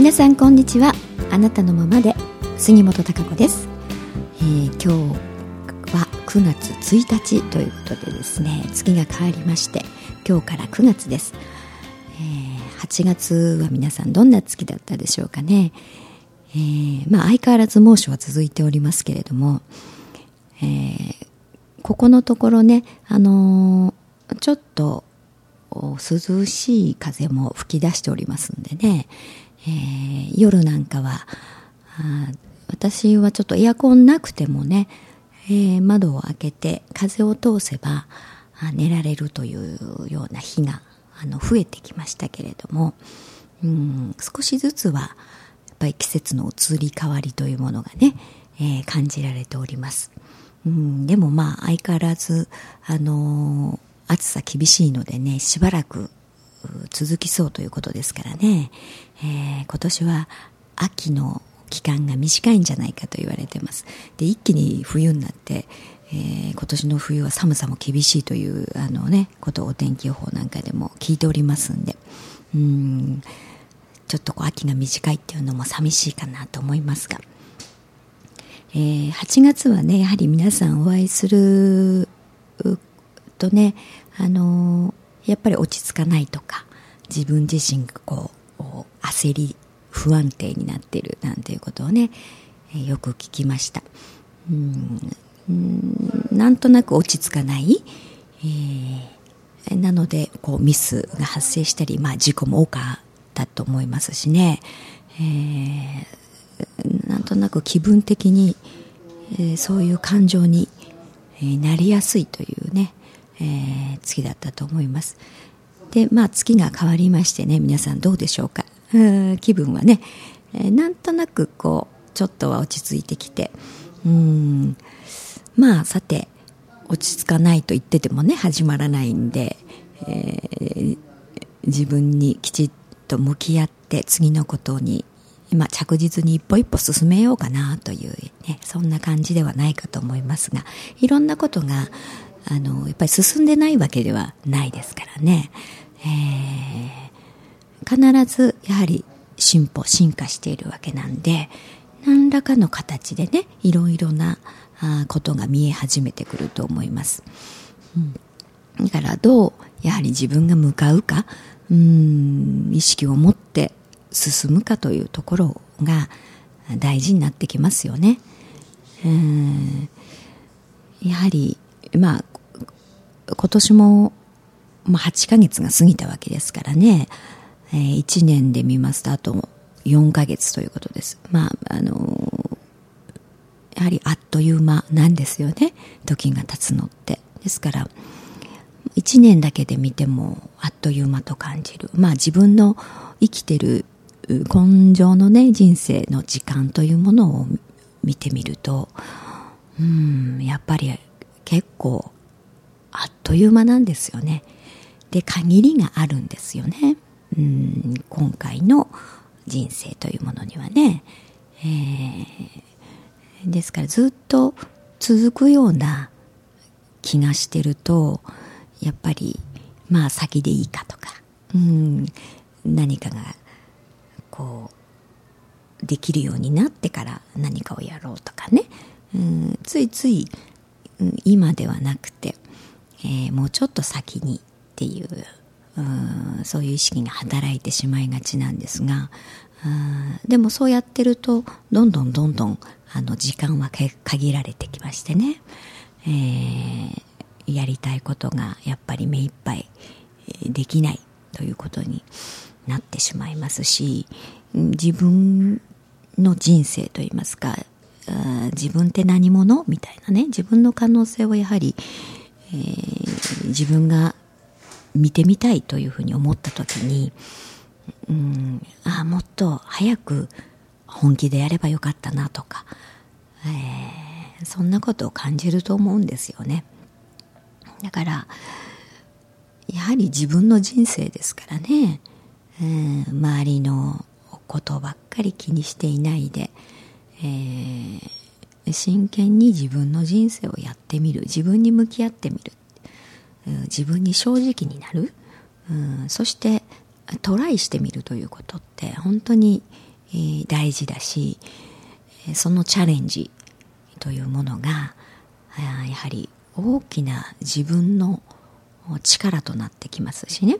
皆さんこんにちは。あなたのままで。杉本孝子です、えー、今日は9月1日ということでですね月が変わりまして今日から9月です、えー、8月は皆さんどんな月だったでしょうかね、えー、まあ相変わらず猛暑は続いておりますけれども、えー、ここのところねあのー、ちょっと涼しい風も吹き出しておりますんでね、えー、夜なんかは私はちょっとエアコンなくてもね、えー、窓を開けて風を通せば寝られるというような日があの増えてきましたけれども、うん、少しずつはやっぱり季節の移り変わりというものがね、えー、感じられております。うん、でもまあ相変わらず、あのー、暑さ厳しいのでね、しばらく続きそうということですからね、えー、今年は秋の期間が短いんじゃないかと言われてます。で一気に冬になって、えー、今年の冬は寒さも厳しいというあの、ね、ことをお天気予報なんかでも聞いておりますんで。うんちょっとこう秋が短いっていうのも寂しいかなと思いますが、えー、8月はねやはり皆さんお会いするとねあのやっぱり落ち着かないとか自分自身がこう焦り不安定になっているなんていうことをね、えよく聞きました。うんなんとなく落ち着かない、えー、なのでこうミスが発生したり、まあ、事故も多かったと思いますしね、えー、なんとなく気分的に、えー、そういう感情にえなりやすいというね、えー、月だったと思います。でまあ月が変わりましてね皆さんどうでしょうか。う気分はね、えー、なんとなくこうちょっとは落ち着いてきて。うんまあさて落ち着かないと言っててもね始まらないんで、えー、自分にきちっと向き合って次のことに今着実に一歩一歩進めようかなという、ね、そんな感じではないかと思いますがいろんなことがあのやっぱり進んでないわけではないですからね、えー必ずやはり進歩進化しているわけなんで何らかの形でねいろいろなあことが見え始めてくると思います、うん、だからどうやはり自分が向かうかうん意識を持って進むかというところが大事になってきますよね。うん。やはりまあ今年も、まあ、8ヶ月が過ぎたわけですからねえー、1年で見ますとあと4ヶ月ということです。まあ、あのー、やはりあっという間なんですよね。時が経つのって。ですから、1年だけで見てもあっという間と感じる。まあ自分の生きてる根性のね、人生の時間というものを見てみると、うん、やっぱり結構あっという間なんですよね。で、限りがあるんですよね。うん今回の人生というものにはね、えー、ですからずっと続くような気がしてるとやっぱりまあ先でいいかとか、うん、何かがこうできるようになってから何かをやろうとかね、うん、ついつい、うん、今ではなくて、えー、もうちょっと先にっていううそういう意識が働いてしまいがちなんですがでもそうやってるとどんどんどんどんあの時間は限られてきましてね、えー、やりたいことがやっぱり目いっぱいできないということになってしまいますし自分の人生といいますか自分って何者？みたいなね。自分の可能性をやはり、えー、自分が見てみたいというふうに思った時に、うん、ああもっと早く本気でやればよかったなとか、えー、そんなことを感じると思うんですよね。だからやはり自分の人生ですからね、うん、周りのことばっかり気にしていないで、えー、真剣に自分の人生をやってみる。自分に向き合ってみる。自分に正直になる、うん、そしてトライしてみるということって本当に、えー、大事だしそのチャレンジというものがやはり大きな自分の力となってきますしね。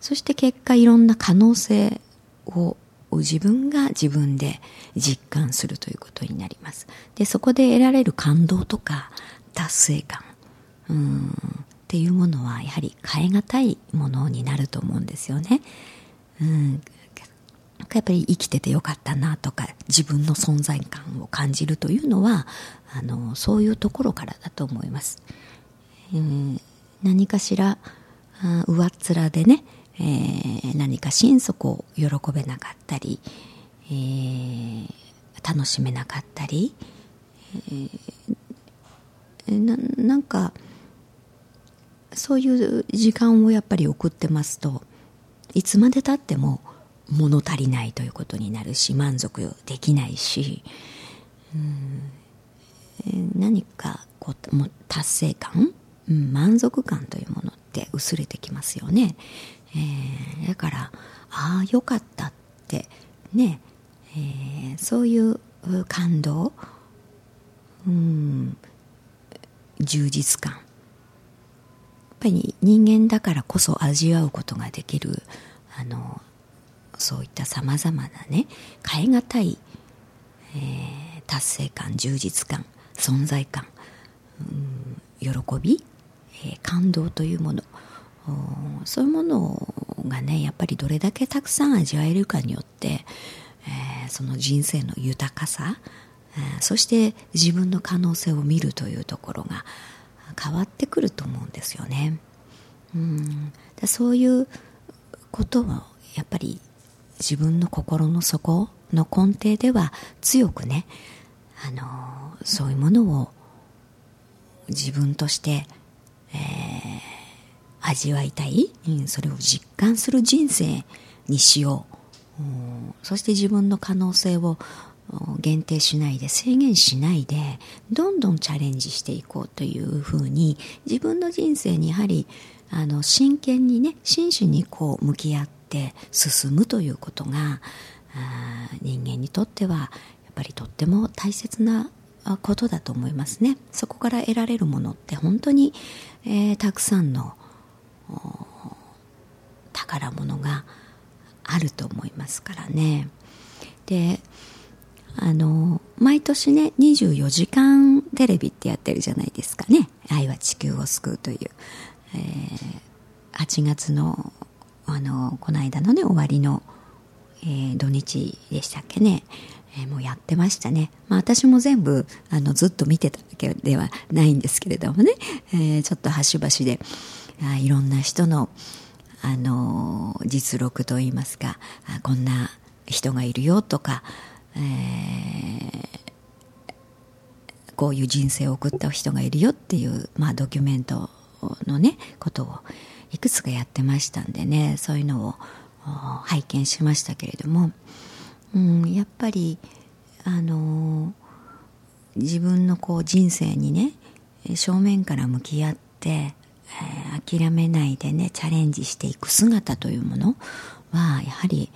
そして結果いろんな可能性を自分が自分で実感するということになります。でそこで得られる感動とか達成感うんっていうものはやはり変え難いものになると思うんですよね。うん。やっぱり生きててよかったなとか自分の存在感を感じるというのはあのそういうところからだと思います、えー、何かしら上っ面でね、えー、何か心底喜べなかったり、えー、楽しめなかったり、えー、ななんかそういう時間をやっぱり送ってますといつまでたっても物足りないということになるし満足できないし、うん、何かこうも達成感、うん、満足感というものって薄れてきますよね、えー、だからああよかったってね、えー、そういう感動、うん、充実感。やっぱり人間だからこそ味わうことができるあのそういったさまざまなね変え難い、えー、達成感充実感存在感、うん、喜び、えー、感動というもの。そういうものがねやっぱりどれだけたくさん味わえるかによって、えー、その人生の豊かさ、えー、そして自分の可能性を見るというところが変わってくると思うんですよね。うんだそういうことをやっぱり自分の心の底の根底では強くねあのそういうものを自分として、味わいたい、うん、それを実感する人生にしよう、うん、そして自分の可能性を限定しないで制限しないでどんどんチャレンジしていこうというふうに自分の人生にやはりあの真剣にね真摯にこう向き合って進むということが人間にとってはやっぱりとっても大切なことだと思いますね。そこから得られるものって本当に、えー、たくさんの宝物があると思いますからね。であの毎年ね24時間テレビってやってるじゃないですかね「愛は地球を救う」という、えー、8月のあのこの間のね終わりの、えー、土日でしたっけね、えー、もうやってましたね、まあ、私も全部あのずっと見てたわけではないんですけれどもね、えー、ちょっと端々で。あいろんな人のあの実録といいますかこんな人がいるよとか、えー、こういう人生を送った人がいるよっていう、まあ、ドキュメントのねことをいくつかやってましたんでねそういうのを拝見しましたけれども、うん、やっぱりあの自分のこう人生にね正面から向き合って、え、諦めないでねチャレンジしていく姿というものはやはり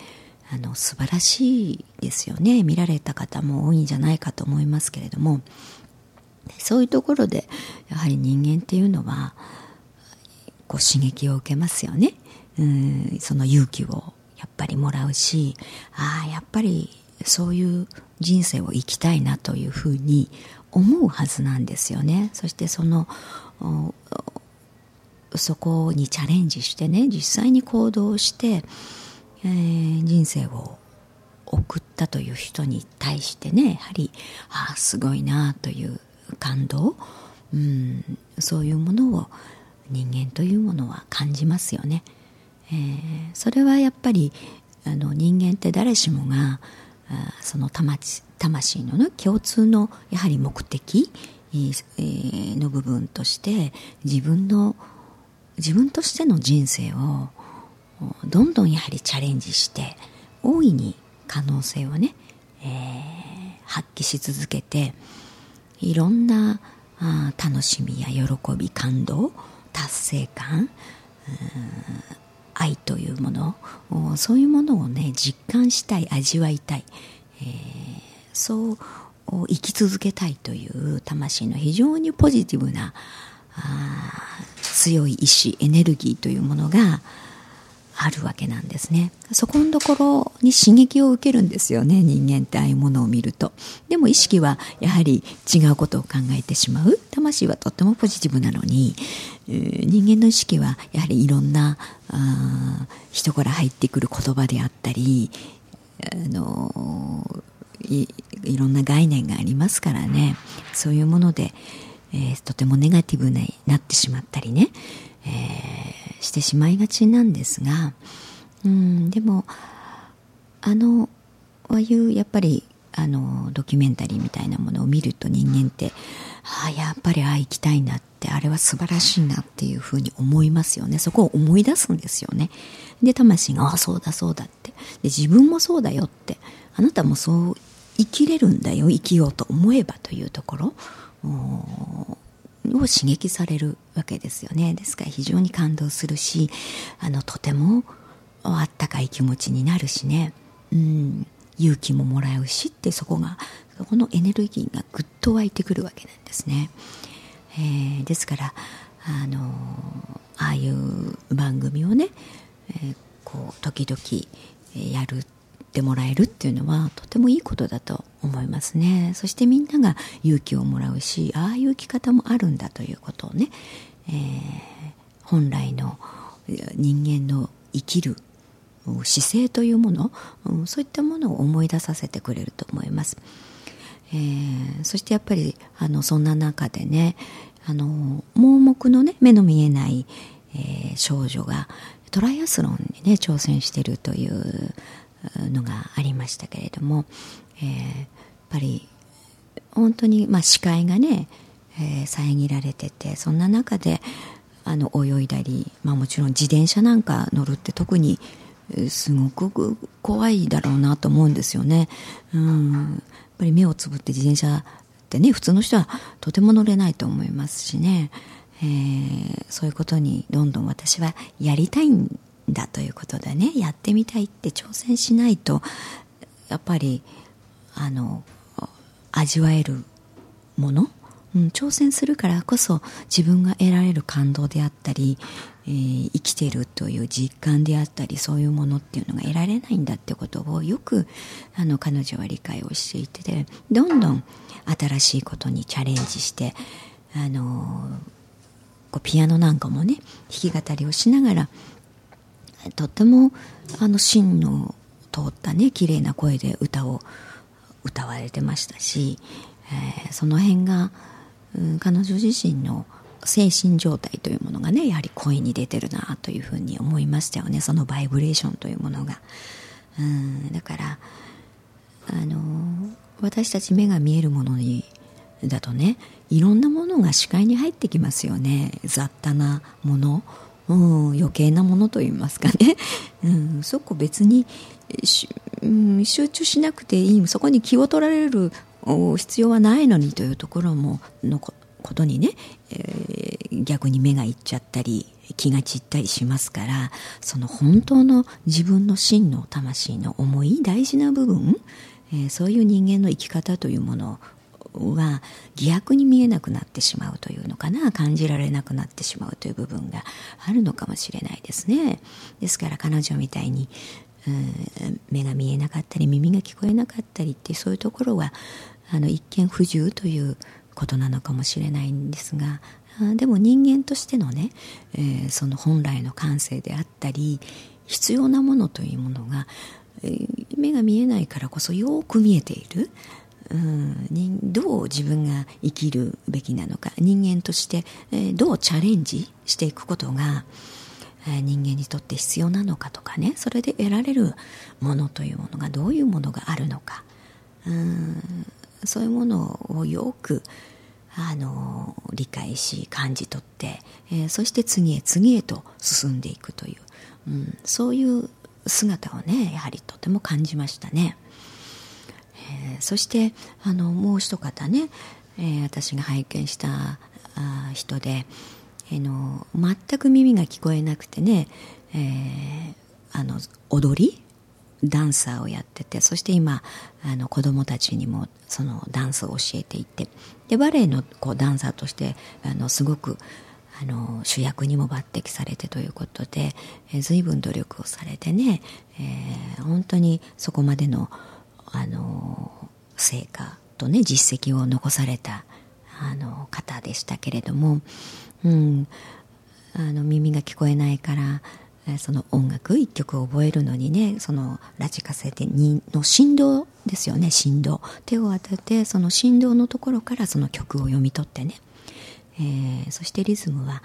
あの素晴らしいですよね。見られた方も多いんじゃないかと思いますけれども。そういうところでやはり人間っていうのはこう刺激を受けますよね。うんその勇気をやっぱりもらうしああやっぱりそういう人生を生きたいなというふうに思うはずなんですよね。そしてそのそこにチャレンジしてね実際に行動して、えー、人生を送ったという人に対してねやはりああすごいなという感動、うん、そういうものを人間というものは感じますよね、えー、それはやっぱりあの人間って誰しもがあその魂魂の、ね、共通のやはり目的、えー、の部分として自分の自分としての人生をどんどんやはりチャレンジして大いに可能性をね、えー、発揮し続けていろんなあ楽しみや喜び感動達成感愛というものそういうものをね実感したい味わいたい、えー、そう生き続けたいという魂の非常にポジティブな強い意志エネルギーというものがあるわけなんですね。そこのところに刺激を受けるんですよね人間ってああいうものを見ると。でも意識はやはり違うことを考えてしまう。魂はとってもポジティブなのに、えー、人間の意識はやはりいろんなあ人から入ってくる言葉であったりあのいいろんな概念がありますからね。そういうもので、えー、とてもネガティブになってしまったりね、えー、してしまいがちなんですが、うん、でもあのああいうやっぱりあのドキュメンタリーみたいなものを見ると人間ってああやっぱりああ行きたいなってあれは素晴らしいなっていうふうに思いますよね。そこを思い出すんですよね。で魂がああそうだそうだって。で自分もそうだよって。あなたもそう生きれるんだよ生きようと思えばというところ。を刺激されるわけですよね。ですから非常に感動するしあのとてもあったかい気持ちになるしね、うん、勇気ももらうしってそこがそこのエネルギーがぐっと湧いてくるわけなんですね、えー、ですからあのああいう番組をね、えー、こう時々やるってもらえるっていうのはとてもいいことだと思いますね。そしてみんなが勇気をもらうしああいう生き方もあるんだということをね、えー、本来の人間の生きる姿勢というもの、うん、そういったものを思い出させてくれると思います、えー、そしてやっぱりあのそんな中でねあの盲目のね目の見えない、えー、少女がトライアスロンにね挑戦しているというのがありましたけれども、えー、やっぱり本当に、まあ、視界がね、えー、遮られててそんな中であの泳いだり、まあ、もちろん自転車なんか乗るって特にすごく怖いだろうなと思うんですよね。うんやっぱり目をつぶって自転車ってね普通の人はとても乗れないと思いますしね、えー、そういうことにどんどん私はやりたいんだということでねやってみたいって挑戦しないとやっぱりあの味わえるもの、うん、挑戦するからこそ自分が得られる感動であったり、えー、生きてるという実感であったりそういうものっていうのが得られないんだってことをよくあの彼女は理解をしていてどんどん新しいことにチャレンジしてあのこうピアノなんかもね弾き語りをしながらとってもあの芯の通ったね綺麗な声で歌を歌われてましたし、えー、その辺が、うん、彼女自身の精神状態というものがねやはり声に出てるなというふうに思いましたよね。そのバイブレーションというものが、うん、だからあの私たち目が見えるものにだとねいろんなものが視界に入ってきますよね。雑多なもの。うん、余計なものといいますかね、うん、そこ別に、うん、集中しなくていいそこに気を取られる必要はないのにというところものことにね、えー、逆に目がいっちゃったり気が散ったりしますからその本当の自分の真の魂の重い大事な部分、えー、そういう人間の生き方というものをは疑惑に見えなくなってしまうというのかな感じられなくなってしまうという部分があるのかもしれないですね。ですから彼女みたいに目が見えなかったり耳が聞こえなかったりってそういうところはあの一見不自由ということなのかもしれないんですがでも人間としてのね、えー、その本来の感性であったり必要なものというものが、目が見えないからこそよく見えている。うん、どう自分が生きるべきなのか。人間として、え、どうチャレンジしていくことが、え、人間にとって必要なのかとかね。それで得られるものというものがどういうものがあるのか。うん。そういうものをよくあの理解し感じ取って、えー、そして次へ次へと進んでいくという、うん、そういう姿をねやはりとても感じましたね。そしてあのもう一方ね、えー、私が拝見したあ人で、えー、の全く耳が聞こえなくてね、えー、あの踊りダンサーをやっててそして今あの子供たちにもそのダンスを教えていてでバレエのこうダンサーとしてあのすごくあの主役にも抜擢されてということで、えー、随分努力をされてね、えー、本当にそこまでのあの成果とね実績を残されたあの方でしたけれども、うん、あの耳が聞こえないからその音楽一曲を覚えるのにねそのラジカセの振動ですよね振動。手を当ててその振動のところからその曲を読み取ってね、えー、そしてリズムは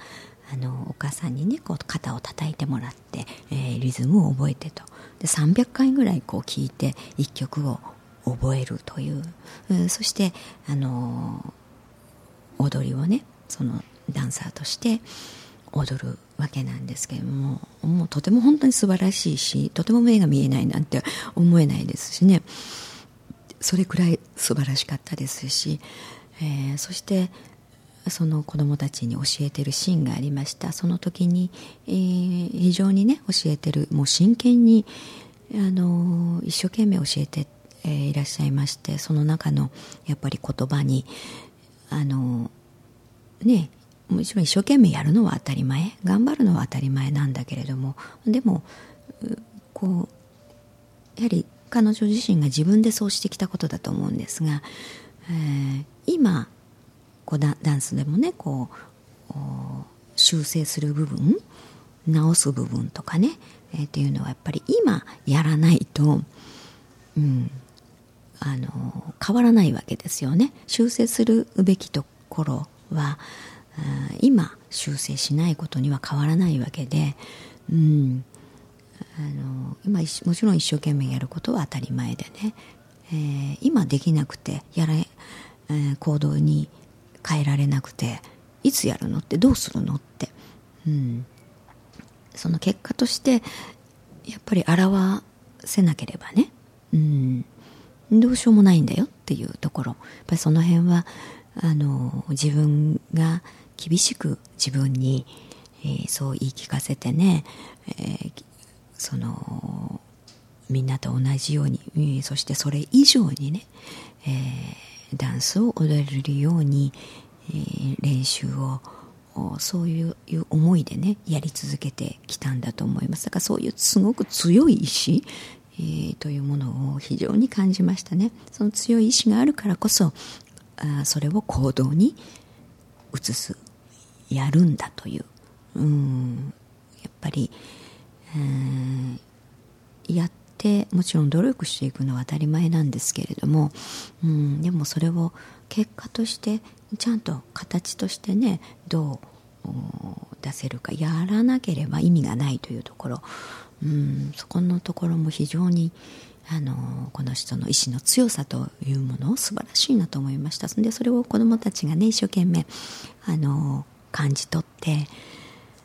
あのお母さんにねこう肩を叩いてもらって、えー、リズムを覚えてと。で300回ぐらいこう聴いて一曲を覚えるという、うん、そしてあの踊りをねそのダンサーとして踊るわけなんですけれどももうとても本当に素晴らしいしとても目が見えないなんて思えないですしね。それくらい素晴らしかったですし、えー、そしてその子供たちに教えてるシーンがありました。その時に、えー、非常にね教えてるもう真剣にあの一生懸命教えて、えー、いらっしゃいましてその中のやっぱり言葉にあのねもちろん一生懸命やるのは当たり前頑張るのは当たり前なんだけれどもでもこうやはり彼女自身が自分でそうしてきたことだと思うんですが、えー、今こうダンスでもねこう修正する部分直す部分とかね、えー、っていうのはやっぱり今やらないと、うん、あの変わらないわけですよね。修正するべきところは今修正しないことには変わらないわけで、うん、あの今もちろん一生懸命やることは当たり前でね、えー、今できなくてやれ、えー、行動に変えられなくていつやるのってどうするのって、うん、その結果としてやっぱり表せなければね、うん、どうしようもないんだよっていうところ。やっぱりその辺はあの自分が厳しく自分に、えー、そう言い聞かせてね、えー、そのみんなと同じように、えー、そしてそれ以上にね、えー、ダンスを踊れるように、えー、練習をそういう思いでねやり続けてきたんだと思います。だからそういうすごく強い意志、えー、というものを非常に感じましたね。その強い意志があるからこそあそれを行動に移すやるんだという。うん。やっぱり、やってもちろん努力していくのは当たり前なんですけれども、うん、でもそれを結果としてちゃんと形としてねどう出せるかやらなければ意味がないというところ、うん、そこのところも非常にあのこの人の意志の強さというものを素晴らしいなと思いました。でそれを子どもたちがね一生懸命あの感じ取って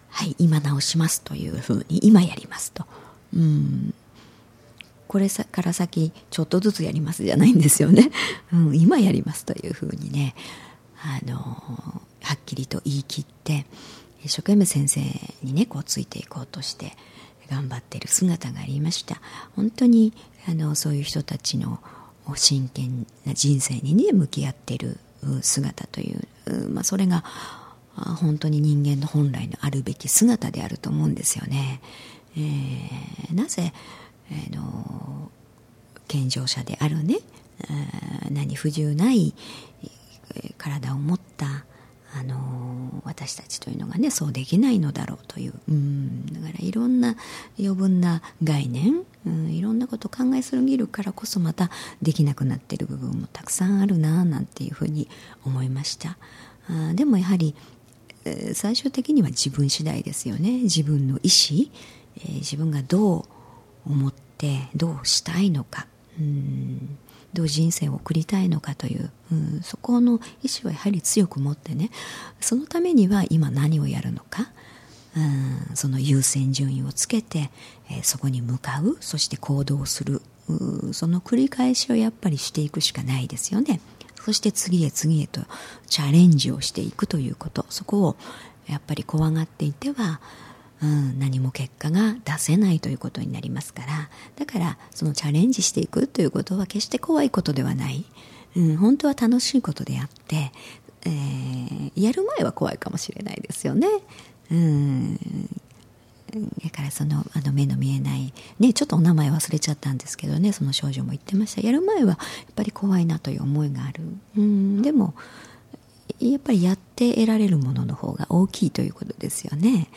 はい今直しますというふうに今やりますと。うん。これから先ちょっとずつやりますじゃないんですよね、うん、今やりますというふうにね。あのはっきりと言い切って一生懸命先生にねこうついていこうとして頑張っている姿がありました。本当にあのそういう人たちの真剣な人生にね向き合っている姿という、まあ、それが本当に人間の本来のあるべき姿であると思うんですよね。えー、なぜ、えー、の健常者であるね。何不自由ない体を持ったあの私たちというのがねそうできないのだろうという。うん。だからいろんな余分な概念うんいろんなことを考えすぎるからこそまたできなくなっている部分もたくさんあるななんていうふうに思いました。あでもやはり最終的には自分次第ですよね。自分の意思、えー、自分がどう思ってどうしたいのか。うん。どう人生を送りたいのかという、うん、そこの意思をやはり強く持ってね。そのためには今何をやるのか、うん、その優先順位をつけて、えー、そこに向かう。そして行動する。その繰り返しをやっぱりしていくしかないですよね。そして次へ次へとチャレンジをしていくということ。そこをやっぱり怖がっていてはうん、何も結果が出せないということになりますから。だからそのチャレンジしていくということは決して怖いことではない、うん、本当は楽しいことであって、えー、やる前は怖いかもしれないですよね。うんだからそのあの目の見えない、ね、ちょっとお名前忘れちゃったんですけどねその少女も言ってました。やる前はやっぱり怖いなという思いがある。うんでもやっぱりやって得られるものの方が大きいということですよね。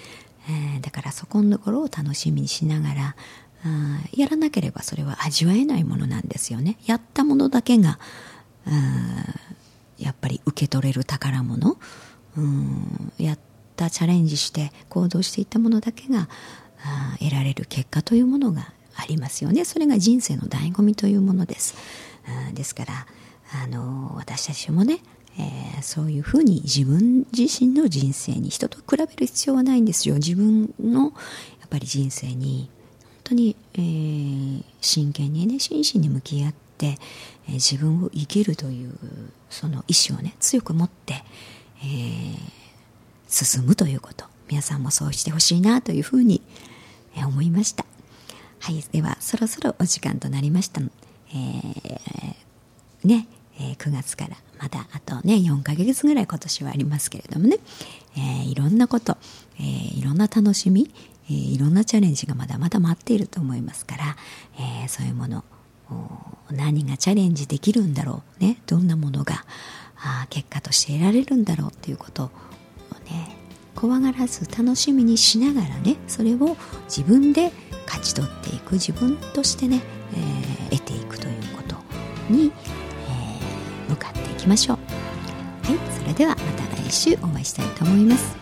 えー、だからそこのところを楽しみにしながらあやらなければそれは味わえないものなんですよね。やったものだけがやっぱり受け取れる宝物。うんやったチャレンジして行動していったものだけが得られる結果というものがありますよね。それが人生の醍醐味というものです。ですからあの私たちもねえー、そういうふうに自分自身の人生に人と比べる必要はないんですよ。自分のやっぱり人生に本当に、えー、真剣にね真摯に向き合って、えー、自分を生きるというその意志をね強く持って、えー、進むということ。皆さんもそうしてほしいなというふうに、え思いました。はいではそろそろお時間となりました、えー、ねえー、9月からまだあとね4ヶ月ぐらい今年はありますけれどもね、えー、いろんなこと、えー、いろんな楽しみ、えいろんなチャレンジがまだまだ待っていると思いますから、えそういうもの何がチャレンジできるんだろうねどんなものがあ結果として得られるんだろうということをね怖がらず楽しみにしながらねそれを自分で勝ち取っていく自分としてね、えー、得ていくということに、向かっていきましょう。はいそれではまた来週お会いしたいと思います。